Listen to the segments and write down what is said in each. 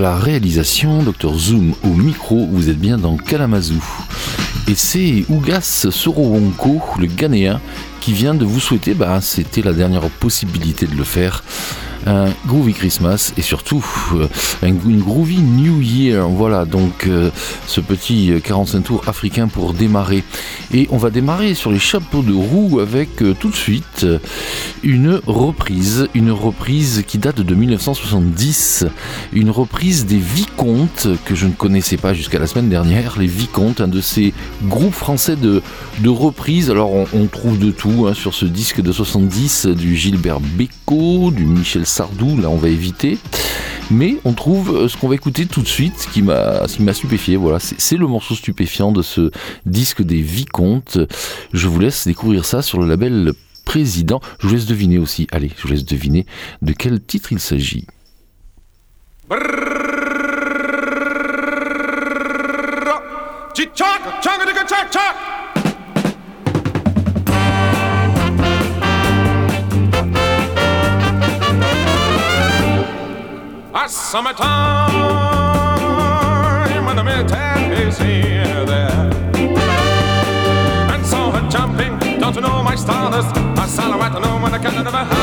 la réalisation, Dr Zoom au micro, vous êtes bien dans Kalamazoo. Et c'est Ougas Sorowonko, le Ghanéen, qui vient de vous souhaiter, bah, c'était la dernière possibilité de le faire, un groovy Christmas et surtout euh, une groovy New Year. Voilà donc euh, ce petit 45 tours africain pour démarrer. Et on va démarrer sur les chapeaux de roue avec euh, tout de suite une reprise, une reprise qui date de 1970, une reprise des Vicomtes que je ne connaissais pas jusqu'à la semaine dernière, les Vicomtes, un de ces groupes français de, reprises. Alors on, trouve de tout hein, sur ce disque de 70, du Gilbert Bécaud, du Michel Sardou, là on va éviter. Mais on trouve euh, ce qu'on va écouter tout de suite qui m'a stupéfié. Voilà, c'est le morceau stupéfiant de ce disque des Vicomtes. Je vous laisse découvrir ça sur le label Président. Je vous laisse deviner aussi. Allez, je vous laisse deviner de quel titre il s'agit. Summertime when the midtown is here there. And so her jumping, don't you know my stardust? A silhouette, I know when I can never hide.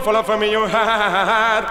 For love for me you had.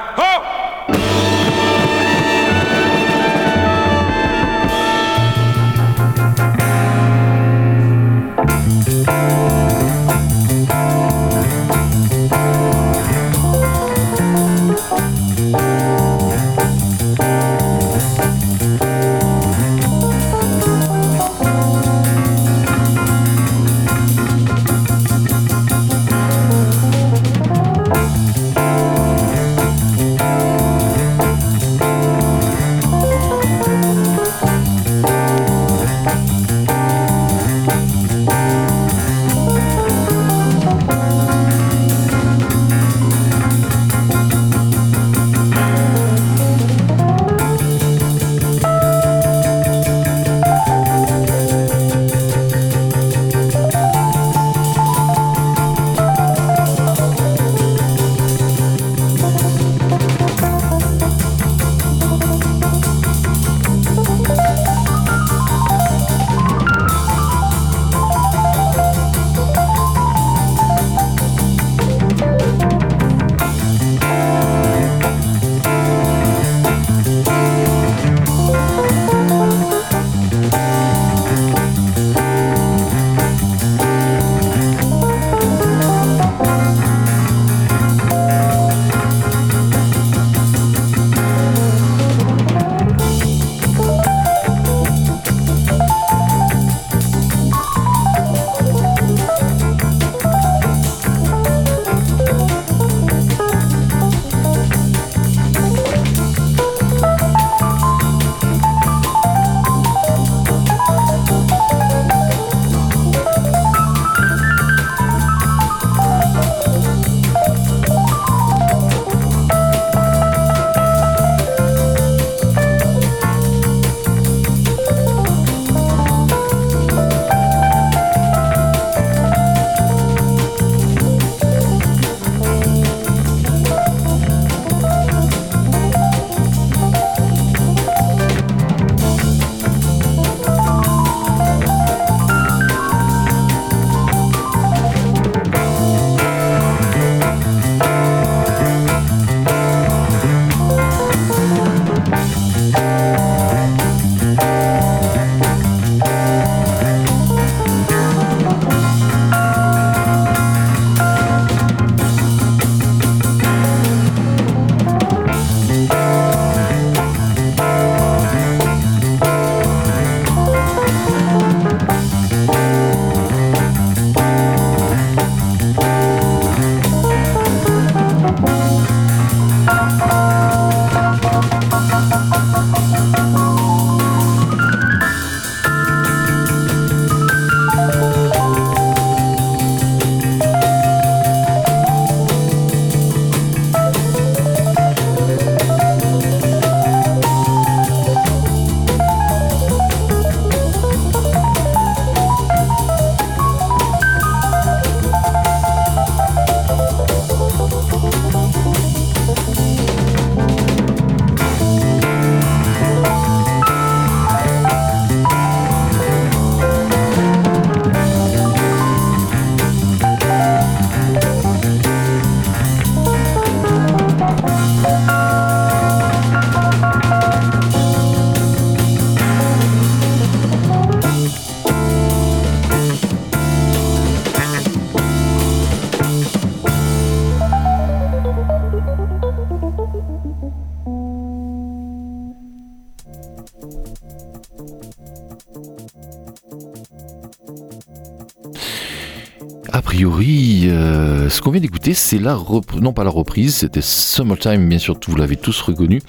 C'est la reprise, non pas la reprise, c'était Summertime, bien sûr, vous l'avez tous reconnu,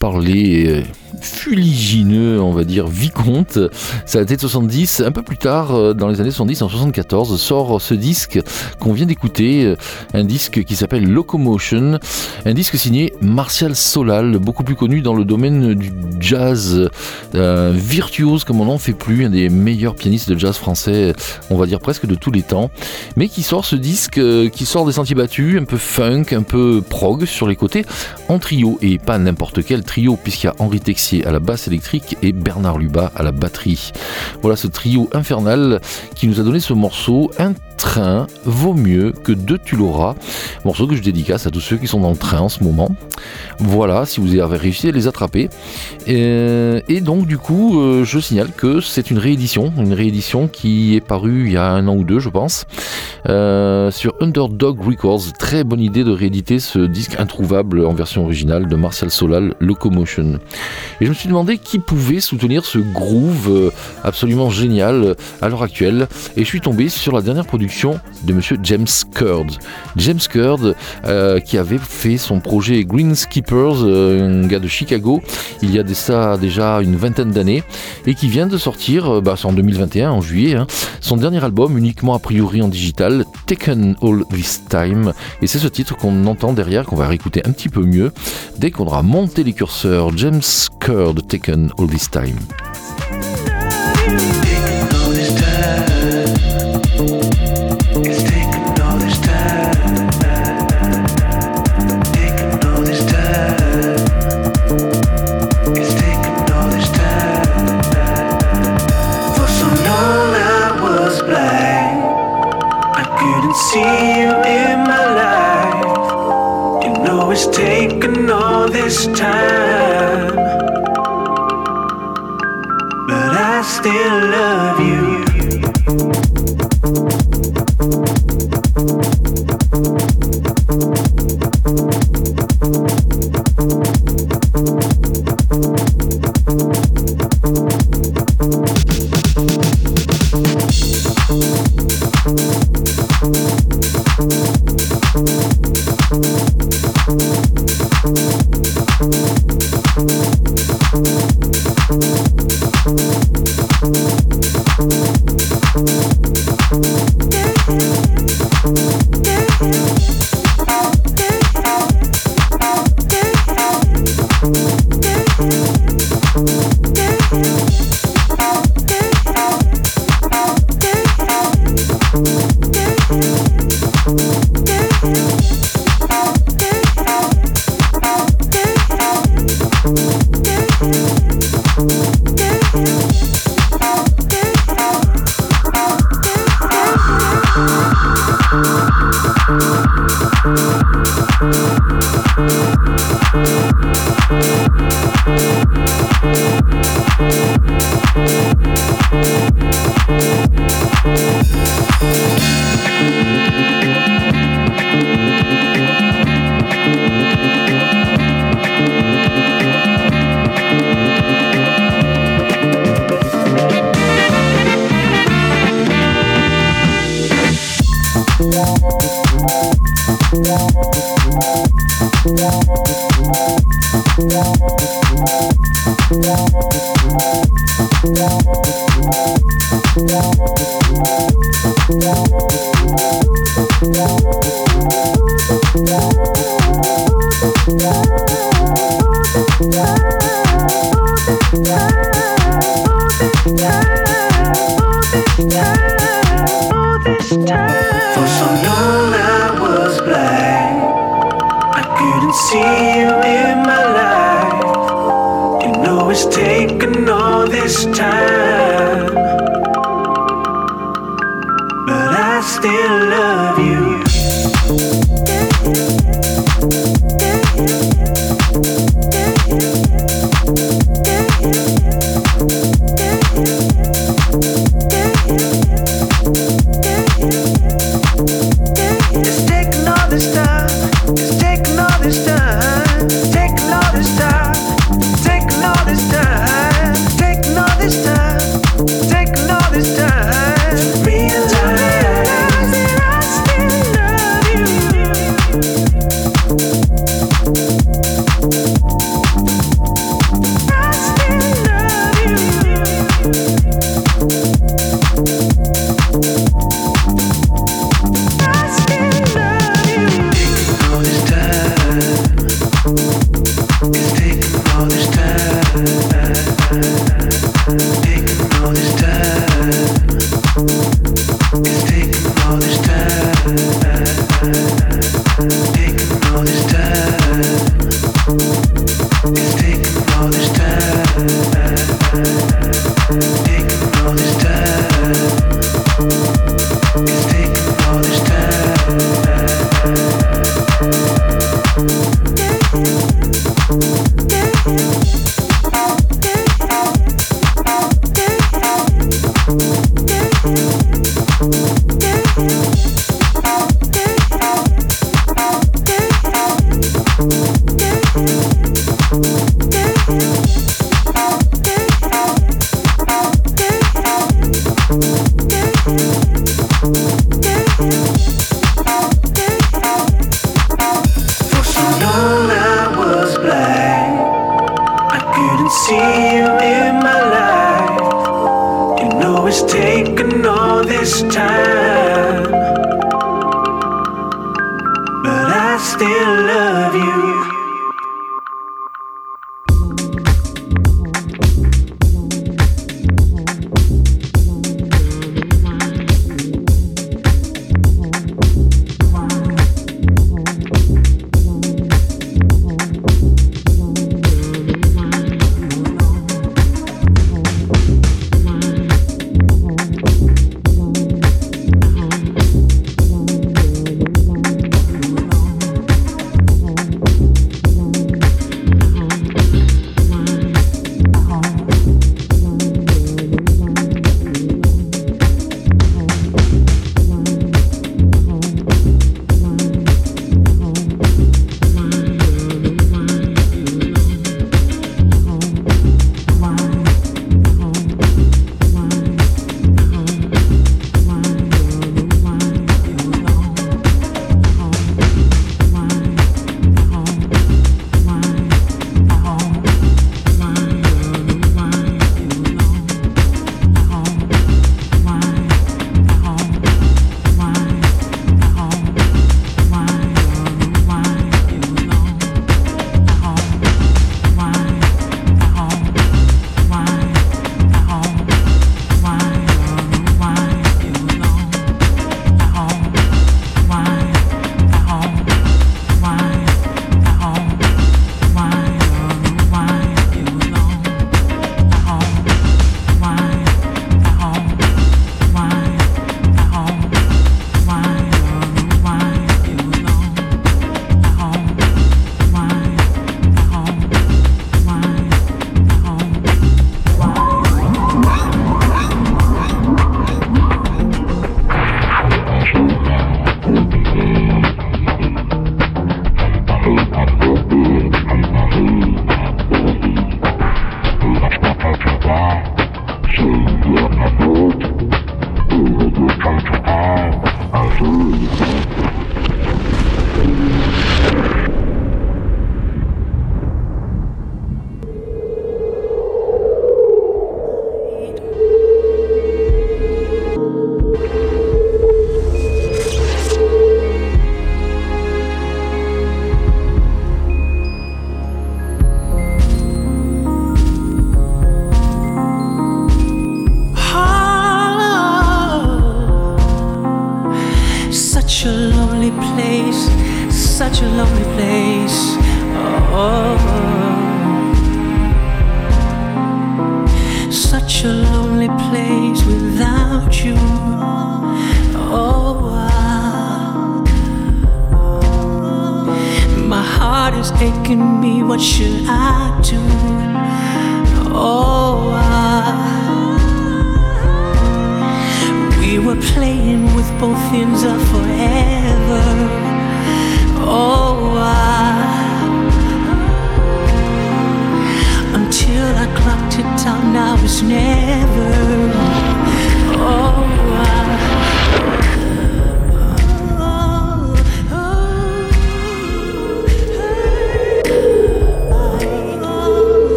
par les euh, fuligineux, on va dire, vicomte. Ça a été de 70. Un peu plus tard, euh, dans les années 70, en 74, sort ce disque qu'on vient d'écouter, un disque qui s'appelle Locomotion, un disque signé Martial Solal, beaucoup plus connu dans le domaine du jazz, virtuose comme on n'en fait plus, un des meilleurs pianistes de jazz français, on va dire presque de tous les temps mais qui sort ce disque euh, qui sort des sentiers battus, un peu funk, un peu prog sur les côtés, en trio, et pas n'importe quel trio, puisqu'il y a Henri À la basse électrique et Bernard Lubat à la batterie. Voilà ce trio infernal qui nous a donné ce morceau, train vaut mieux que deux tu l'auras. Morceau que je dédicace à tous ceux qui sont dans le train en ce moment. Voilà, si vous avez réussi à les attraper. Et, donc du coup, euh, je signale que c'est une réédition, une réédition qui est parue il y a un an ou deux, je pense, euh, sur Underdog Records. Très bonne idée de rééditer ce disque introuvable en version originale de Martial Solal, Locomotion. Et je me suis demandé qui pouvait soutenir ce groove euh, absolument génial à l'heure actuelle. Et je suis tombé sur la dernière production de monsieur James Curd. James Curd euh, qui avait fait son projet Green Skippers, euh, un gars de Chicago, il y a déjà une vingtaine d'années, et qui vient de sortir, euh, bah, c'est en 2021, en juillet, hein, son dernier album uniquement a priori en digital, Taken All This Time, et c'est ce titre qu'on entend derrière, qu'on va réécouter un petit peu mieux, dès qu'on aura monté les curseurs, James Curd, Taken All This Time.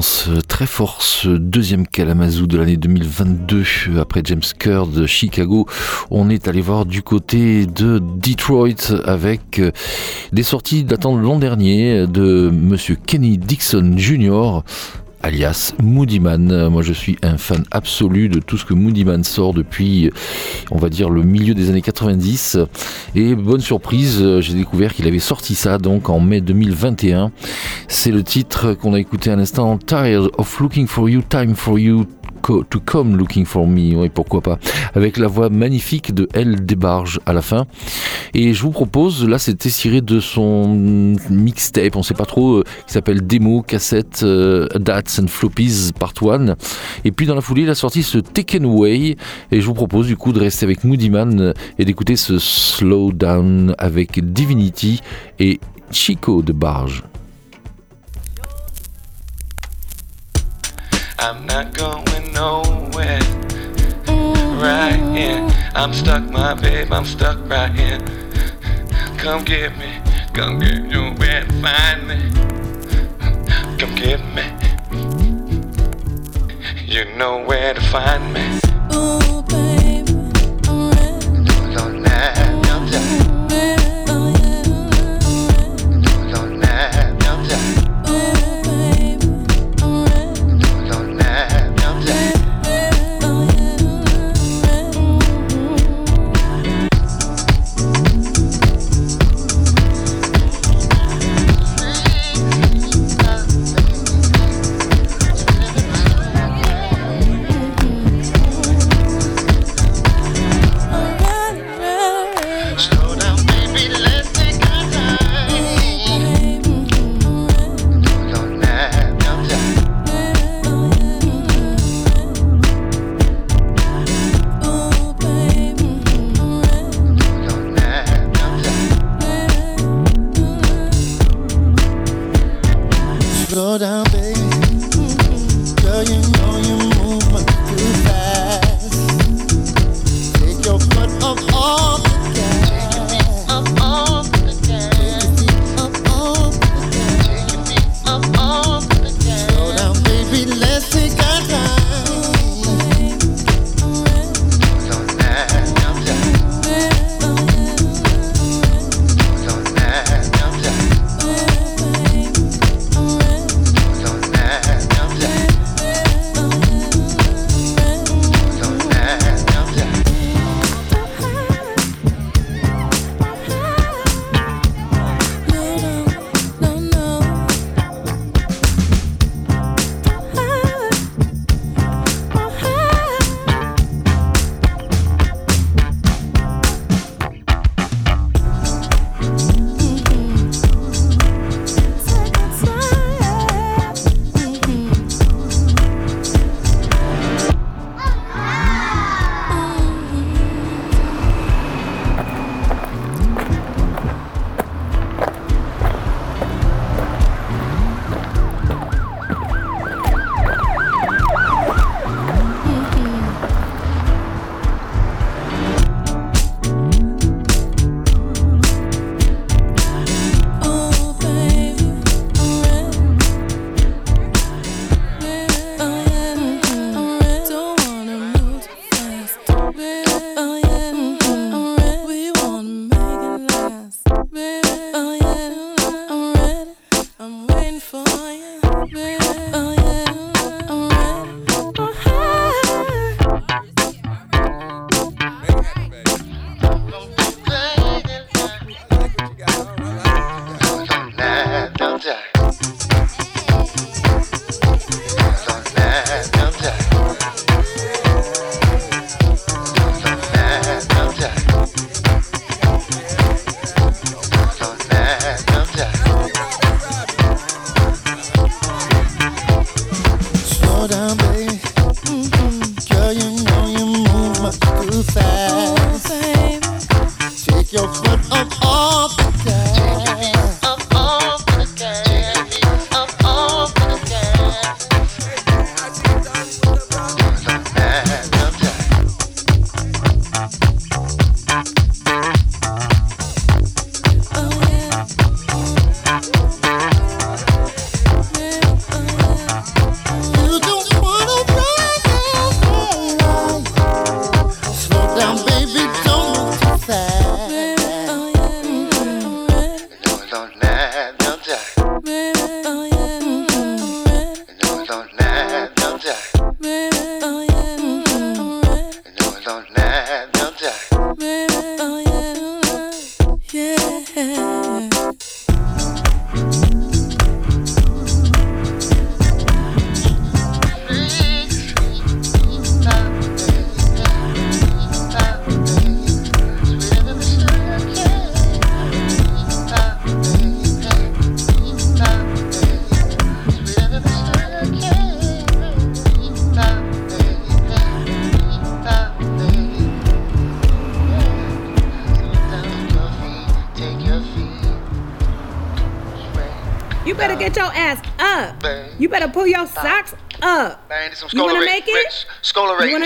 Commence très fort ce deuxième Kalamazoo de l'année 2022. Après James Kerr de Chicago, on est allé voir du côté de Detroit avec des sorties datant de l'an dernier de Monsieur Kenny Dixon Jr alias Moodyman. Moi, je suis un fan absolu de tout ce que Moodyman sort depuis, on va dire, le milieu des années 90. Et bonne surprise, j'ai découvert qu'il avait sorti ça donc en mai 2021. C'est le titre qu'on a écouté à l'instant, Tired of Looking for You, Time for You to Come Looking for Me, oui, pourquoi pas, avec la voix magnifique de Elle Débarge à la fin. Et je vous propose, là c'était tiré de son mixtape, on sait pas trop, euh, qui s'appelle Démo, Cassette, euh, Dats and Floppies Part 1. Et puis dans la foulée, il a sorti ce Taken Away, et je vous propose du coup de rester avec Moody Man et d'écouter ce Slow Down avec Divinity et Chico de Barge. I'm not going nowhere. Right here, I'm stuck, my babe, I'm stuck right here. Come get me, come get you to find me. Come get me. You know where to find me.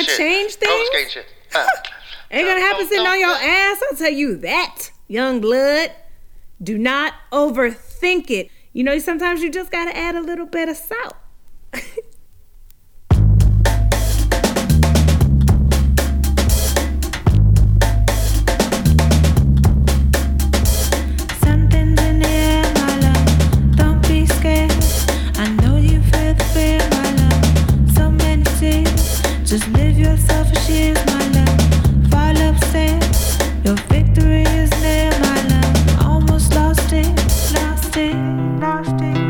Scola You Rich wanna shit. change Roller things? shit. Uh, Ain't gonna happen sitting on your ass. I'll tell you that, young blood. Do not overthink it. You know, sometimes you just gotta add a little bit of salt. Just live your selfish years, my love. Fall upstairs. Your victory is near, my love. Almost lost it, lost it, lost it.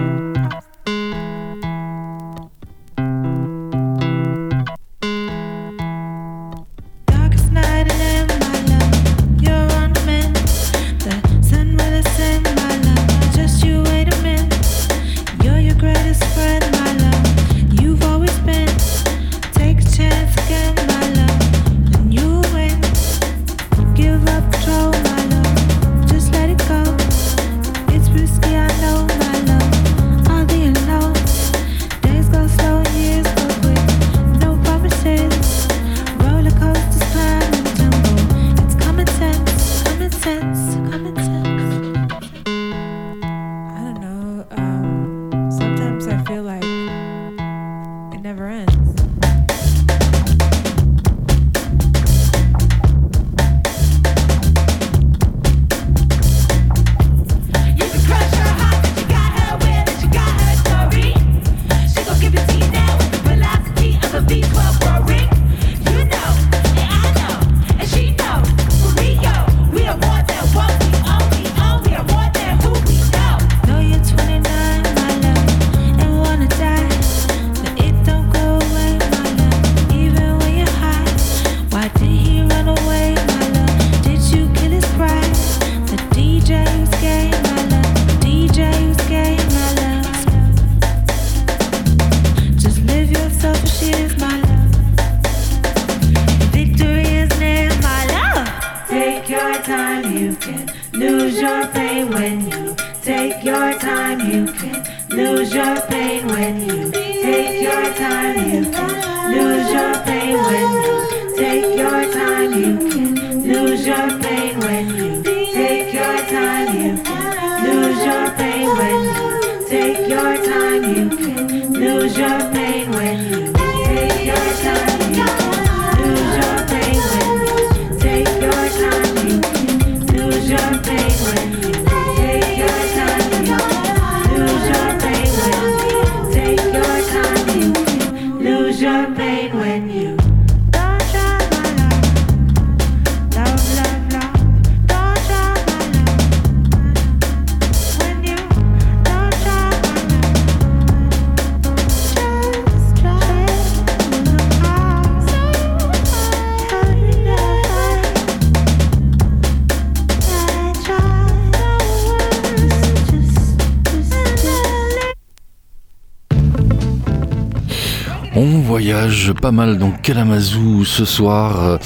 Pas mal dans Kalamazoo ce soir euh,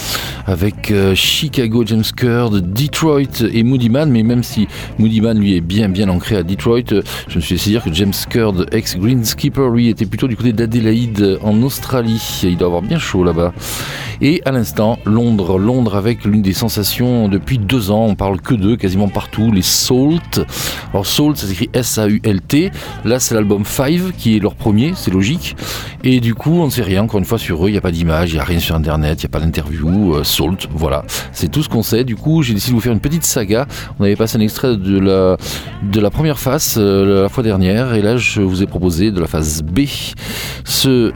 avec euh, Chicago, James Curd, Detroit et Moody Man. Mais même si Moody Man lui est bien bien ancré à Detroit, euh, je me suis laissé dire que James Curd, ex-Greenskipper, lui était plutôt du côté d'Adélaïde en Australie. Il doit avoir bien chaud là-bas. Et à l'instant, Londres, Londres avec l'une des sensations depuis deux ans. On parle que d'eux quasiment partout, les Salt. Alors Salt, ça s'écrit S-A-U-L-T. Là, c'est l'album Five qui est leur premier, c'est logique. Et du coup, on ne sait rien, encore une fois, sur eux. Il n'y a pas d'image, il n'y a rien sur Internet, il n'y a pas d'interview. euh, Salt, voilà. C'est tout ce qu'on sait. Du coup, j'ai décidé de vous faire une petite saga. On avait passé un extrait de la, de la première phase euh, la fois dernière. Et là, je vous ai proposé de la phase B. Ce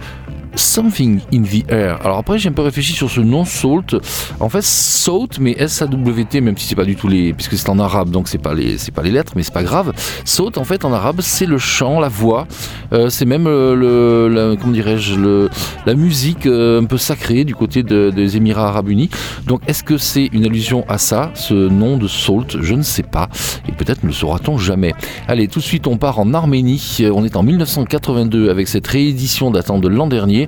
Something in the Air. Alors après, j'ai un peu réfléchi sur ce nom Salt. En fait, Salt, mais S-A-W-T, même si c'est pas du tout les, puisque c'est en arabe, donc c'est pas les, c'est pas les lettres, mais c'est pas grave. Salt, en fait, en arabe, c'est le chant, la voix. Euh, c'est même euh, le, la- comment dirais-je, le, la musique euh, un peu sacrée du côté de- des Émirats Arabes Unis. Donc, est-ce que c'est une allusion à ça, ce nom de Salt? Je ne sais pas. Et peut-être ne le saura-t-on jamais. Allez, tout de suite, on part en Arménie. On est en 1982 avec cette réédition datant de l'an dernier.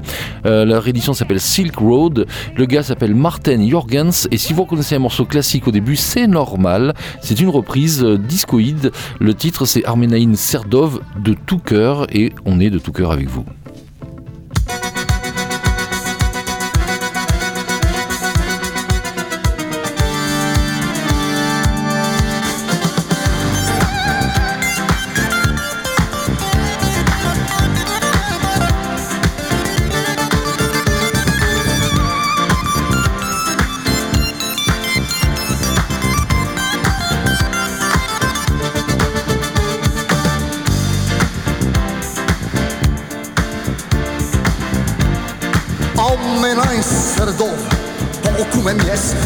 Euh, la réédition s'appelle Silk Road. Le gars s'appelle Martin Jorgens. Et si vous reconnaissez un morceau classique au début, c'est normal. C'est une reprise euh, discoïde. Le titre, c'est Armenaïn Serdov de tout cœur. Et on est de tout cœur avec vous.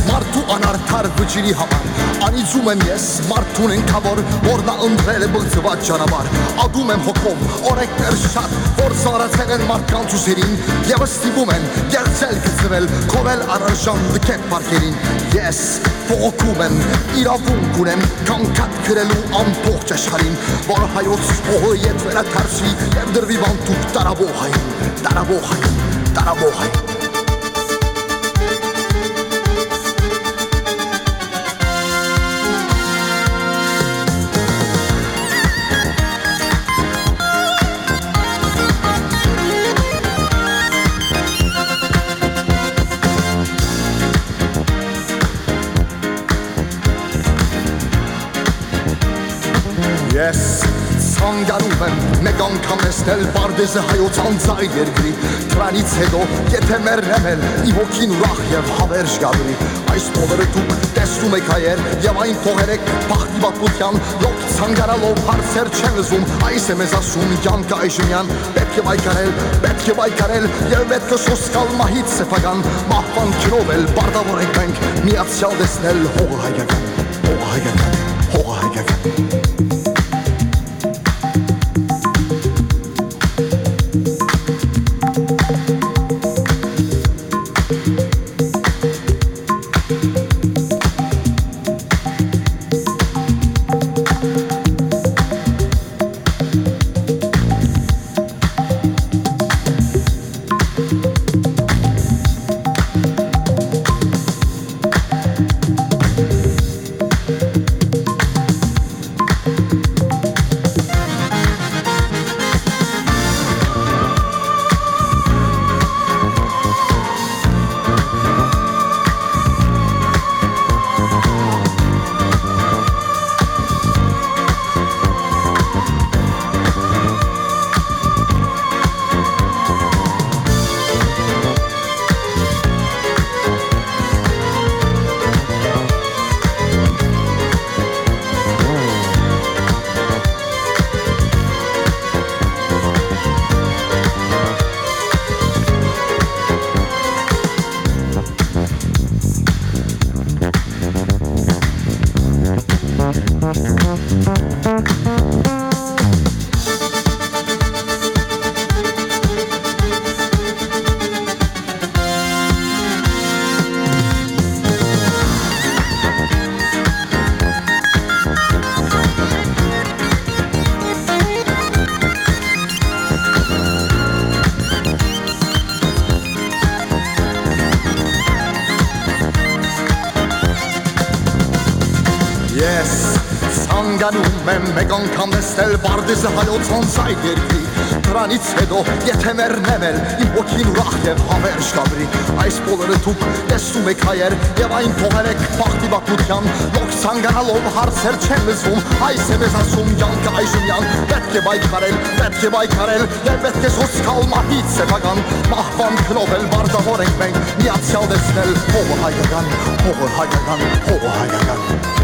Մարդու անարդար վճիրի համար Անիծում եմ ես մարդուն ենքավոր որ նա ընտրել է բղծված ճանապարհ Ադում եմ հոգով օրեկներ շատ որ զարացել են մարդկանց ուսերին Եվ ստիպում են գերցել գծվել քովել առարժան դքետ պարկերին Ես փոխում եմ իրավունք ունեմ կանգատ գրելու ամբողջ աշխարհին որ հայոց փողը ետ վերաթարսվի եւ դրվի բանտուկ տարաբողային տարաբողային տարաբողային Ես ցանկանում եմ մեկ անգամ տեսնել Պարդեզը հայոց անձայ երկրի Դրանից հետո եթե մեռնեմ էլ իմ հոգին ուրախ եւ հավերժ գաբրի Այս փողերը դուք տեսնում եք հայեր եւ այն փողերեք բախտի բապության լոկ ցանկարալով հարցեր չեն զում Այս է մեզ ասում Յանկա Այժմյան. Պետք է վայկարել պետք է վայկարել եւ պետք է սոսկալ մահից սեփական մահվան քրով էլ բարտավոր ենք մենք միացյալ տեսնել հողը հայկական հողը հայկական հողը հայկական տեսնել Պարդեզը հայոց անձայ երկրի Դրանից հետո եթե մեռնեմ էլ իմ ոգին ուրախ եւ հավերժ կաբրի Այս բոլորը դուք տեսնում եք հայեր եւ այն թողել եք բախտի բակության Լոք ցանկանալով հարցեր չեն լսվում Այս է մեզ ասում Յանկա Այժմյան Պետք է բայկարել, պետք է բայկարել եւ պետք է սոսկալ մահից սեփական Մահվան քնովել բարձավոր ենք մենք միացյալ տեսնել հողը հայկական, հողը հայկական, հողը հայկական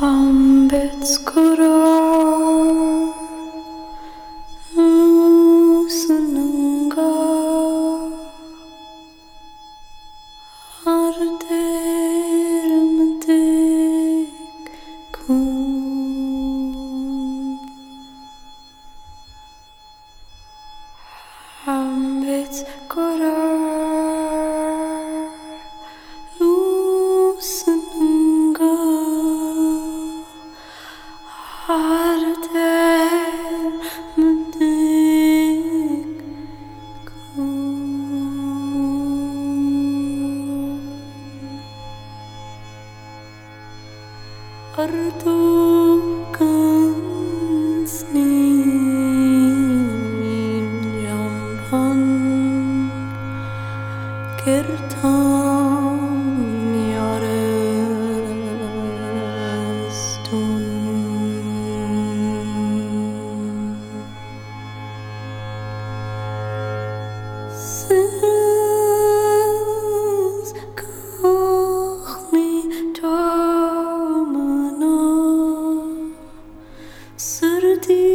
Ambedskura. melody.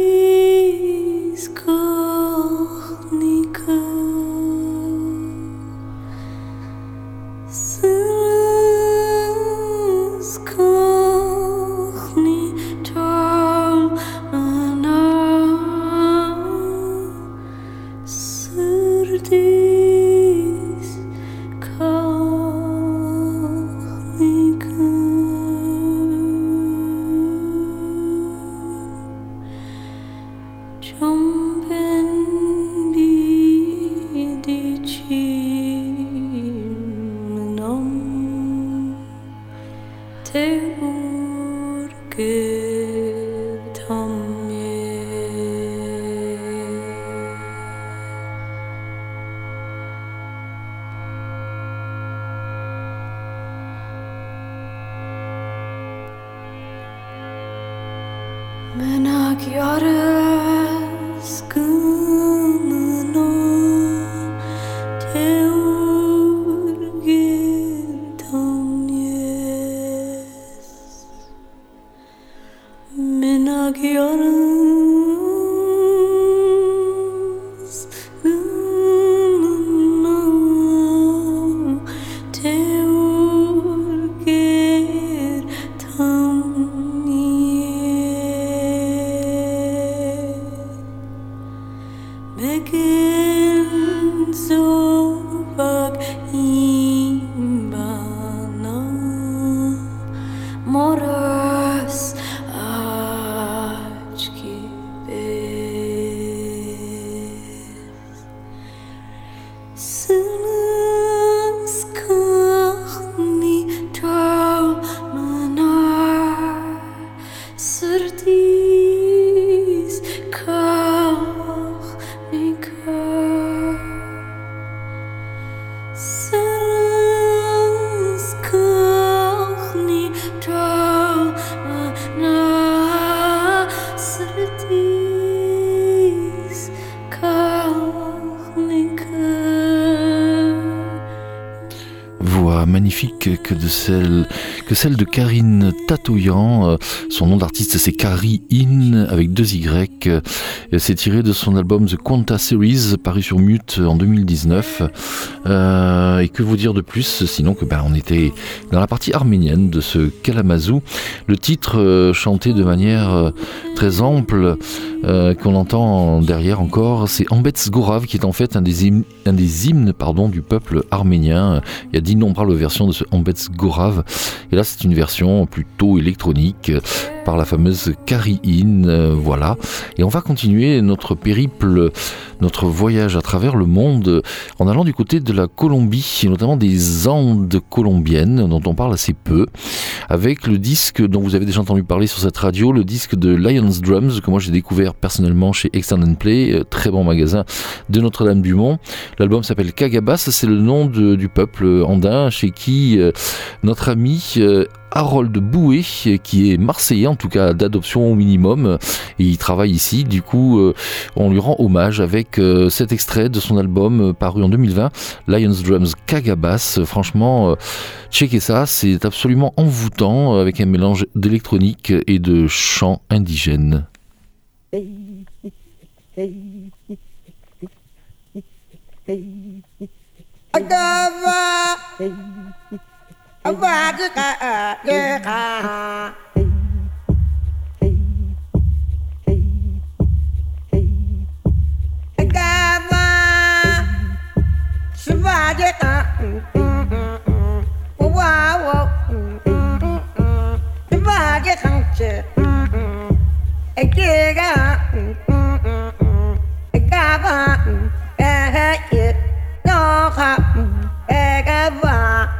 Que celle de Karine Tatoyan. Euh, Son nom d'artiste c'est Kari In avec deux Y. Euh, C'est tiré de son album The Quanta Series paru sur Mute en 2019. Euh, et que vous dire de plus sinon que ben, on était dans la partie arménienne de ce Kalamazoo. Le titre chanté de manière très ample euh, qu'on entend derrière encore, c'est Ambets Gorav qui est en fait un des hymnes, pardon, du peuple arménien. Il y a d'innombrables versions de ce Ambets Gorav. Et là, c'est une version plutôt électronique euh, par la fameuse Kari-In. euh, voilà. Et on va continuer notre périple, notre voyage à travers le monde en allant du côté de la Colombie, et notamment des Andes colombiennes, dont on parle assez peu, avec le disque dont vous avez déjà entendu parler sur cette radio, le disque de Lions Drums, que moi j'ai découvert personnellement chez Extend Play, euh, très bon magasin de Notre-Dame-du-Mont. L'album s'appelle Cagabas, c'est le nom du peuple andin chez qui notre ami Harold Bouet, qui est marseillais, en tout cas d'adoption au minimum, il travaille ici. Du coup, euh, on lui rend hommage avec euh, cet extrait de son album euh, paru en 2020, Lions Drums Kagabas. Franchement, euh, checkez ça, c'est absolument envoûtant, euh, avec un mélange d'électronique et de và chứ cả chứ cả ca va sư va chứ cả wa wo va chứ không chứ cái ga ga va eh eh nó khắp eh ga va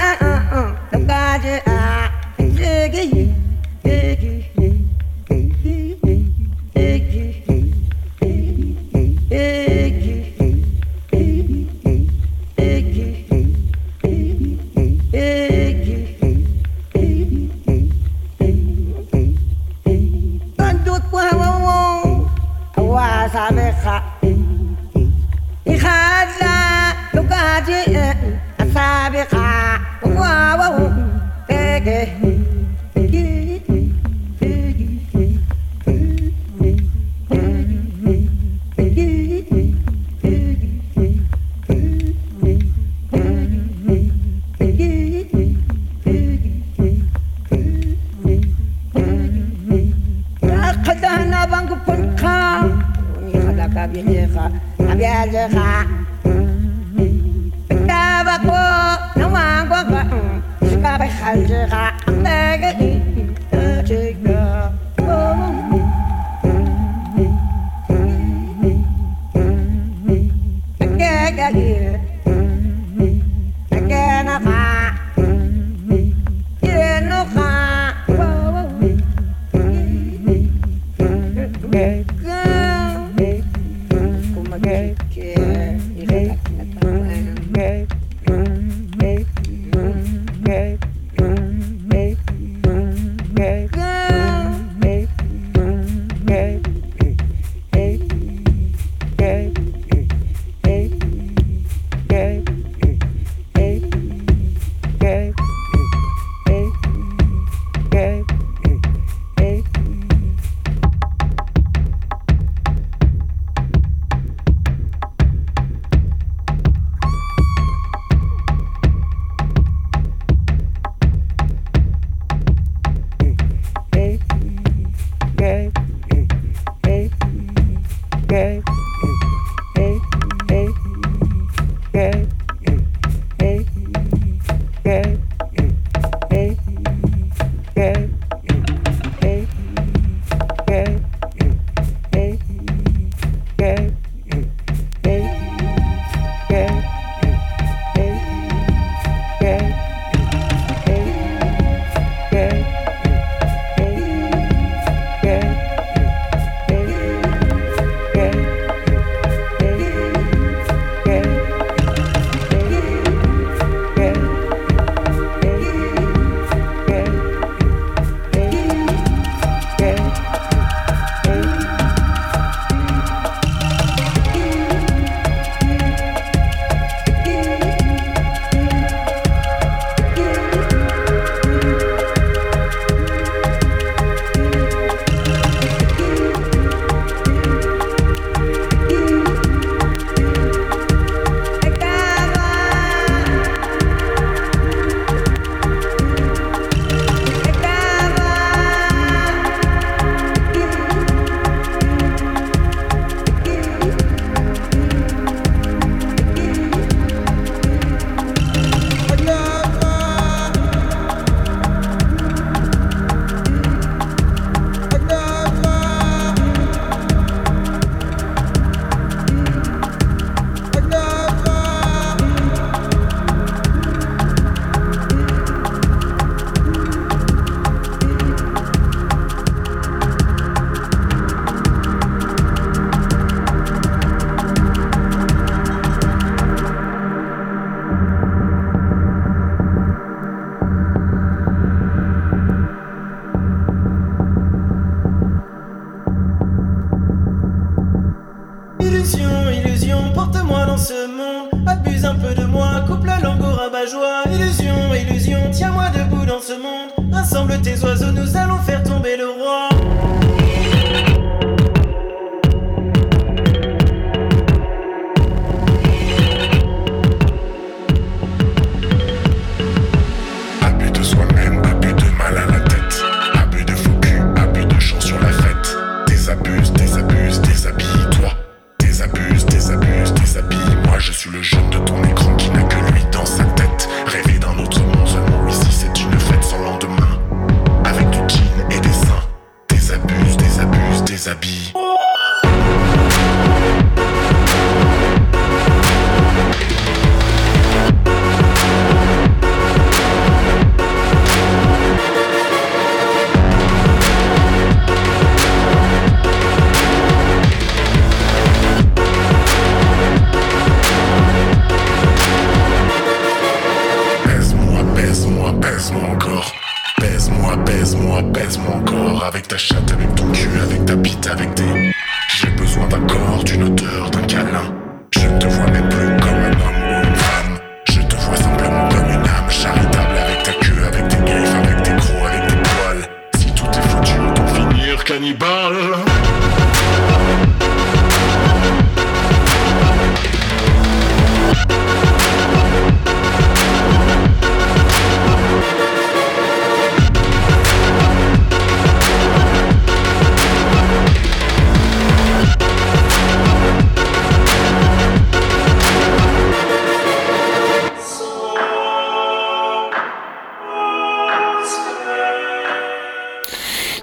the body, I, Abuse un peu de moi, coupe la langue au rabat-joie. Illusion, illusion, tiens-moi debout dans ce monde. Rassemble tes oiseaux, nous allons faire tomber le roi.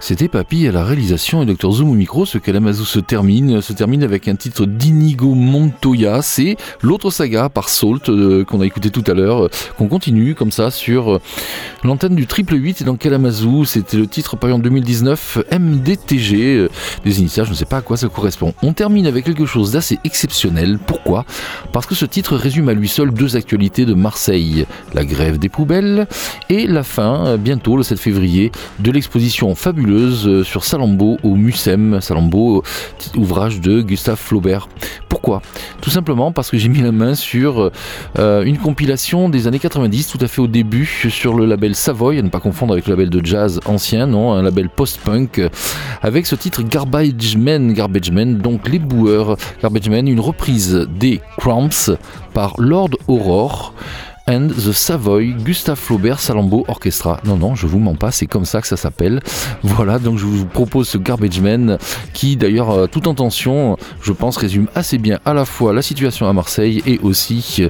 C'était Papy à la réalisation et Dr Zoom au micro. Ce Kalamazoo se termine, se termine avec un titre d'Inigo Montoya. C'est l'autre saga par Salt euh, qu'on a écouté tout à l'heure, euh, qu'on continue comme ça sur euh, l'antenne du Triple 8 et dans Kalamazoo. C'était le titre paru en 2019, MDTG, des initiales, je ne sais pas à quoi ça correspond. On termine avec quelque chose d'assez exceptionnel. Pourquoi? Parce que ce titre résume à lui seul deux actualités de Marseille la grève des poubelles et la fin, bientôt le 7 février, de l'exposition fabuleuse euh, sur Salambo au Mucem. Salambo, petit ouvrage de Gustave Flaubert. Pourquoi? Tout simplement parce que j'ai mis la main sur euh, une compilation des années 90, tout à fait au début, sur le label Savoy, à ne pas confondre avec le label de jazz ancien, non, un label post-punk, euh, avec ce titre Garbage Men, Garbage Men, donc les boueurs, Garbage Men, une reprise des Cramps par Lord Aurore and the Savoy Gustave Flaubert Salambo Orchestra. Non, non, je vous mens pas, c'est comme ça que ça s'appelle. Voilà, donc je vous propose ce Garbage Man qui, d'ailleurs, euh, tout en je pense, résume assez bien à la fois la situation à Marseille et aussi euh,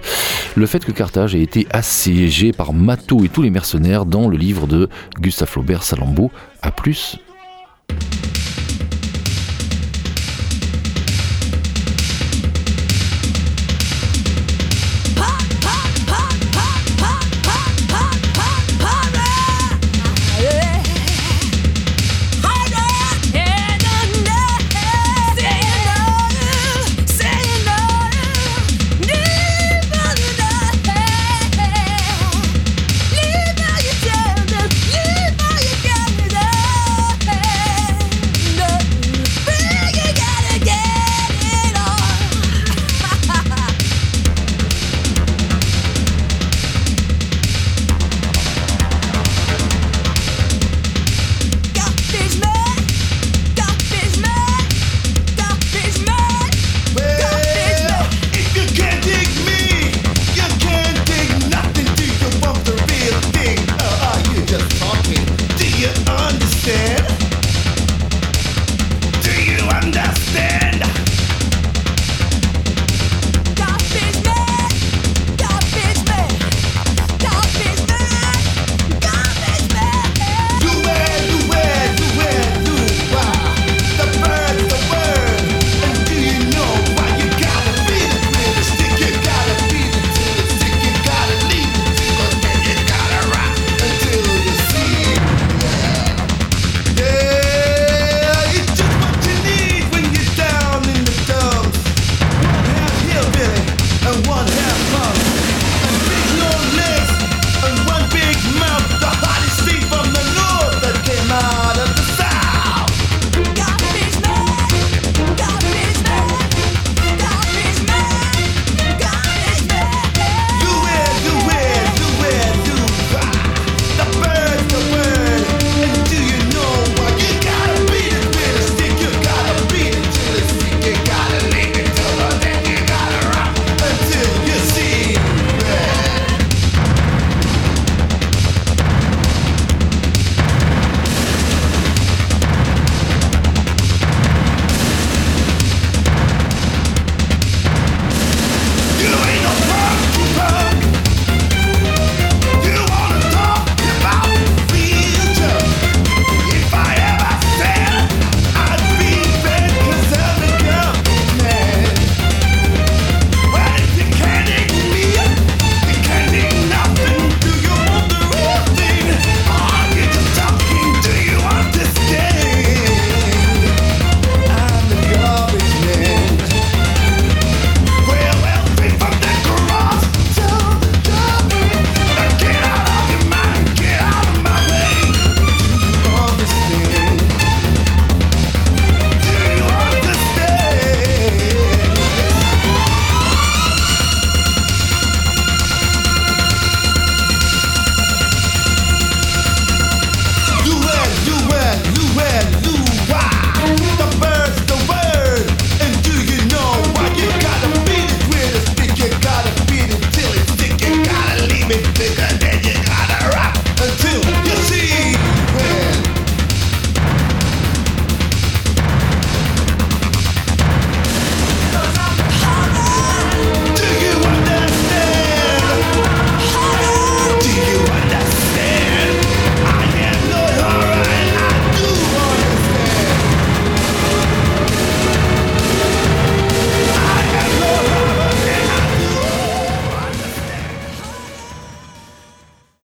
le fait que Carthage ait été assiégé par Mato et tous les mercenaires dans le livre de Gustave Flaubert Salambo. A plus